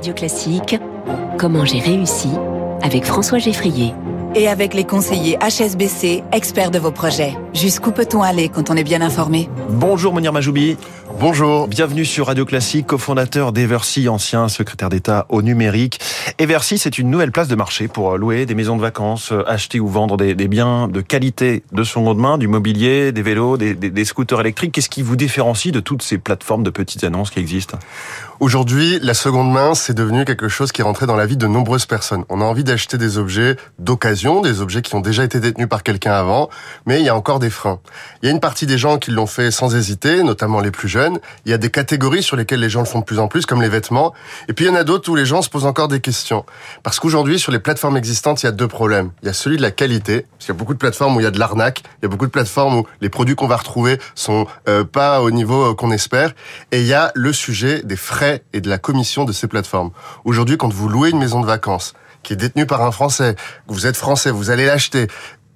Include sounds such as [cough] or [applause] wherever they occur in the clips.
Radio Classique, Comment j'ai réussi avec François Geffrier. Et avec les conseillers HSBC, experts de vos projets. Jusqu'où peut-on aller quand on est bien informé? Bonjour Monir Majoubi. Bonjour. Bienvenue sur Radio Classique, cofondateur d'Eversy, ancien secrétaire d'État au numérique. Eversy, c'est une nouvelle place de marché pour louer des maisons de vacances, acheter ou vendre des, biens de qualité de seconde main, du mobilier, des vélos, des, des scooters électriques. Qu'est-ce qui vous différencie de toutes ces plateformes de petites annonces qui existent? Aujourd'hui, la seconde main, c'est devenu quelque chose qui est rentré dans la vie de nombreuses personnes. On a envie d'acheter des objets d'occasion, des objets qui ont déjà été détenus par quelqu'un avant, mais il y a encore des freins. Il y a une partie des gens qui l'ont fait sans hésiter, notamment les plus jeunes. Il y a des catégories sur lesquelles les gens le font de plus en plus, comme les vêtements. Et puis il y en a d'autres où les gens se posent encore des questions. Parce qu'aujourd'hui, sur les plateformes existantes, il y a deux problèmes. Il y a celui de la qualité, parce qu'il y a beaucoup de plateformes où il y a de l'arnaque. Il y a beaucoup de plateformes où les produits qu'on va retrouver sont euh, pas au niveau euh, qu'on espère. Et il y a le sujet des frais et de la commission de ces plateformes. Aujourd'hui, quand vous louez une maison de vacances qui est détenue par un Français, vous êtes français, vous allez l'acheter,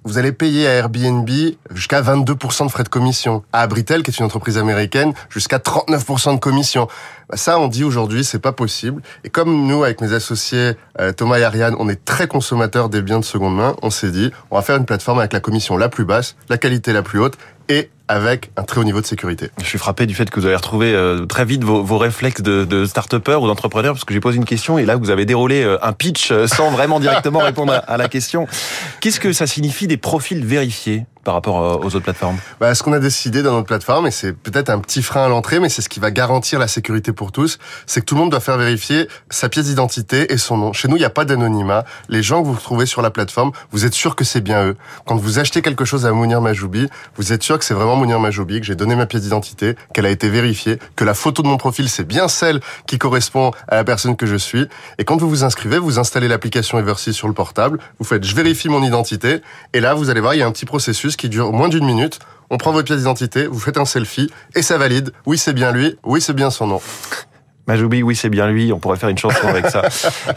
vous allez payer à Airbnb jusqu'à 22% de frais de commission. À Abritel, qui est une entreprise américaine, jusqu'à 39% de commission. Bah, ça, on dit aujourd'hui, c'est pas possible. Et comme nous, avec mes associés euh, Thomas et Ariane, on est très consommateurs des biens de seconde main, on s'est dit, on va faire une plateforme avec la commission la plus basse, la qualité la plus haute et avec un très haut niveau de sécurité. Je suis frappé du fait que vous avez retrouvé euh, très vite vos, vos réflexes de, de start-upper ou d'entrepreneur, parce que j'ai posé une question et là vous avez déroulé euh, un pitch sans vraiment directement [laughs] répondre à la question. Qu'est-ce que ça signifie des profils vérifiés? Par rapport euh, aux autres plateformes bah, Ce qu'on a décidé dans notre plateforme, et c'est peut-être un petit frein à l'entrée, mais c'est ce qui va garantir la sécurité pour tous, c'est que tout le monde doit faire vérifier sa pièce d'identité et son nom. Chez nous, il n'y a pas d'anonymat. Les gens que vous trouvez sur la plateforme, vous êtes sûr que c'est bien eux. Quand vous achetez quelque chose à Mounir Majoubi, vous êtes sûr que c'est vraiment Mounir Majoubi, que j'ai donné ma pièce d'identité, qu'elle a été vérifiée, que la photo de mon profil, c'est bien celle qui correspond à la personne que je suis. Et quand vous vous inscrivez, vous installez l'application Eversy sur le portable, vous faites je vérifie mon identité, et là, vous allez voir, il y a un petit processus qui dure moins d'une minute. On prend votre pièce d'identité, vous faites un selfie et ça valide. Oui, c'est bien lui. Oui, c'est bien son nom. Majoubi, oui, c'est bien lui. On pourrait faire une chanson [laughs] avec ça.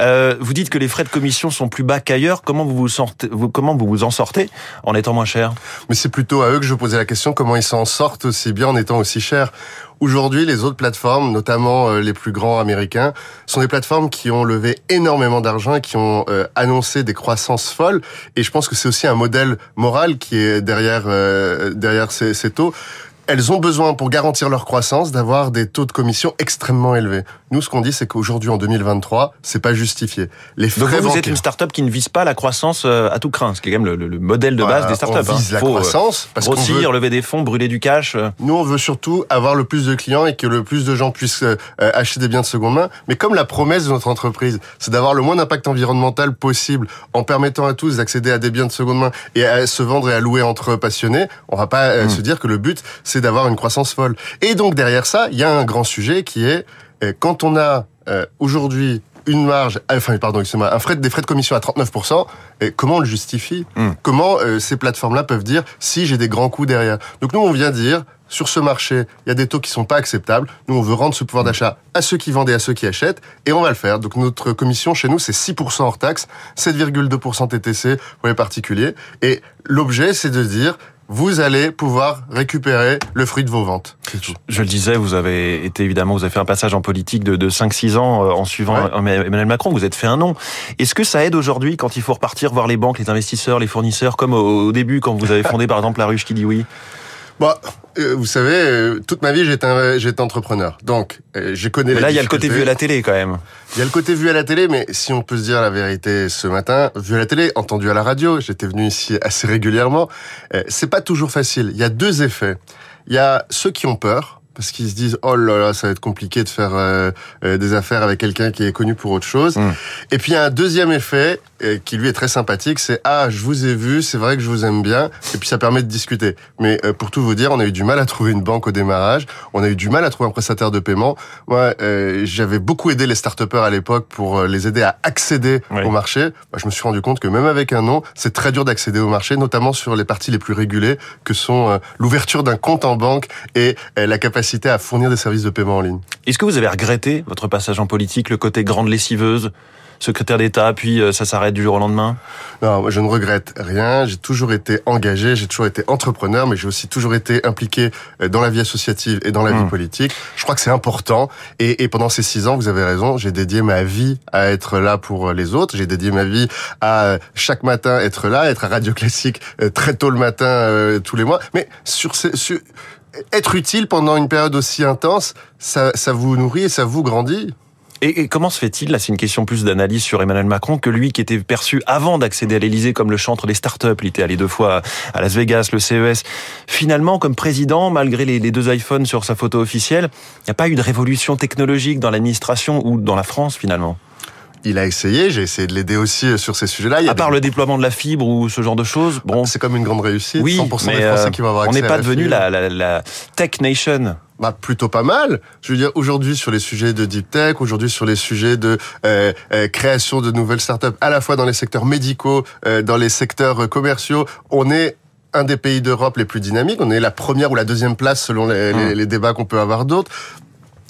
Euh, vous dites que les frais de commission sont plus bas qu'ailleurs. Comment vous vous, sortez, vous, comment vous vous en sortez en étant moins cher? Mais c'est plutôt à eux que je posais la question. Comment ils s'en sortent aussi bien en étant aussi chers Aujourd'hui, les autres plateformes, notamment euh, les plus grands américains, sont des plateformes qui ont levé énormément d'argent et qui ont euh, annoncé des croissances folles. Et je pense que c'est aussi un modèle moral qui est derrière euh, derrière ces, ces taux elles ont besoin, pour garantir leur croissance, d'avoir des taux de commission extrêmement élevés. Nous, ce qu'on dit, c'est qu'aujourd'hui, en 2023, c'est pas justifié. Les frais Donc vous, êtes une start-up qui ne vise pas la croissance euh, à tout craint, ce qui est quand même le, modèle de base des start-up. On vise hein. la croissance. Parce grossir, lever des fonds, brûler du cash. Euh. Nous, on veut surtout avoir le plus de clients et que le plus de gens puissent euh, acheter des biens de seconde main. Mais comme la promesse de notre entreprise, c'est d'avoir le moins d'impact environnemental possible en permettant à tous d'accéder à des biens de seconde main et à se vendre et à louer entre passionnés, on va pas hmm. se dire que le but, c'est d'avoir une croissance folle. Et donc derrière ça, il y a un grand sujet qui est euh, quand on a euh, aujourd'hui une marge, euh, enfin pardon, excusez-moi, un frais des frais de commission à 39%, et comment on le justifie hmm. Comment ces plateformes-là peuvent dire si j'ai des grands coûts derrière Donc nous on vient dire sur ce marché, il y a des taux qui sont pas acceptables. Nous, on veut rendre ce pouvoir d'achat à ceux qui vendent et à ceux qui achètent, et on va le faire. Donc notre commission chez nous, c'est 6% hors taxe, 7,2% TTC pour les particuliers. Et l'objet, c'est de dire, vous allez pouvoir récupérer le fruit de vos ventes. Je, le disais, vous avez été évidemment, vous avez fait un passage en politique de, de 5-6 ans euh, en suivant Emmanuel Macron. Vous êtes fait un nom. Est-ce que ça aide aujourd'hui quand il faut repartir voir les banques, les investisseurs, les fournisseurs, comme au, début quand vous avez fondé par exemple la ruche qui dit oui? Bah, euh, vous savez, euh, toute ma vie, j'étais j'étais entrepreneur. Donc, euh, je connais mais là, il y a le côté vu à la télé quand même. Il y a le côté vu à la télé, mais si on peut se dire la vérité ce matin, vu à la télé, entendu à la radio, j'étais venu ici assez régulièrement, c'est pas toujours facile. Il y a deux effets. Il y a ceux qui ont peur, parce qu'ils se disent oh là là ça va être compliqué de faire des affaires avec quelqu'un qui est connu pour autre chose. Mmh. Et puis il y a un deuxième effet qui lui est très sympathique, c'est ah je vous ai vu, c'est vrai que je vous aime bien, et puis ça permet de discuter. Mais euh, pour tout vous dire, on a eu du mal à trouver une banque au démarrage, on a eu du mal à trouver un prestataire de paiement. Moi, euh, j'avais beaucoup aidé les start à l'époque pour euh, les aider à accéder au marché. je me suis rendu compte que même avec un nom, c'est très dur d'accéder au marché, notamment sur les parties les plus régulées, que sont l'ouverture d'un compte en banque et la capacité à fournir des services de paiement en ligne. Est-ce que vous avez regretté votre passage en politique, le côté grande lessiveuse secrétaire d'État, puis ça s'arrête du jour au lendemain? Non, je ne regrette rien. J'ai toujours été engagé, j'ai toujours été entrepreneur, mais j'ai aussi toujours été impliqué dans la vie associative et dans la vie mmh. politique. Je crois que c'est important. Et, et pendant ces six ans, vous avez raison, j'ai dédié ma vie à être là pour les autres. J'ai dédié ma vie à chaque matin être là, être à Radio Classique très tôt le matin tous les mois. Mais sur, ces, sur être utile pendant une période aussi intense, ça, vous nourrit et ça vous grandit. Et, comment se fait-il, là c'est une question plus d'analyse sur Emmanuel Macron, que lui qui était perçu avant d'accéder à l'Elysée comme le chantre des startups, il était allé deux fois à Las Vegas, le CES, finalement comme président, malgré les deux iPhones sur sa photo officielle, il n'y a pas eu de révolution technologique dans l'administration ou dans la France finalement? Il a essayé, j'ai essayé de l'aider aussi euh, sur ces sujets-là. À part le déploiement de la fibre ou ce genre de choses, bon, c'est comme une grande réussite. Oui, 100% des Français euh, qui vont avoir accès On n'est pas devenu la, la, la, tech nation. Bah plutôt pas mal. Je veux dire aujourd'hui sur les sujets de deep tech, aujourd'hui sur les sujets de euh, euh, création de nouvelles startups, à la fois dans les secteurs médicaux, euh, dans les secteurs commerciaux, on est un des pays d'Europe les plus dynamiques. On est la première ou la deuxième place selon les, les, les débats qu'on peut avoir d'autres.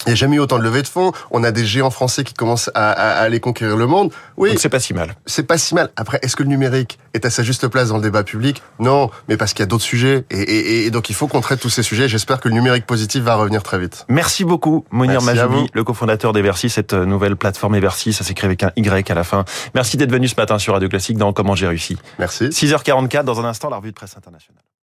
Il n'y a jamais eu autant de levées de fonds. On a des géants français qui commencent à, à, aller conquérir le monde. Oui. c'est pas si mal. C'est pas si mal. Après, est-ce que le numérique est à sa juste place dans le débat public? Non, mais parce qu'il y a d'autres sujets. Et, et, et, donc, il faut qu'on traite tous ces sujets. J'espère que le numérique positif va revenir très vite. Merci beaucoup, Monir Majoubi, le cofondateur d'Eversy, cette euh, nouvelle plateforme Eversy. Ça s'écrit avec un Y à la fin. Merci d'être venu ce matin sur Radio Classique dans Comment j'ai réussi. Merci. 6h44, dans un instant, la revue de presse internationale.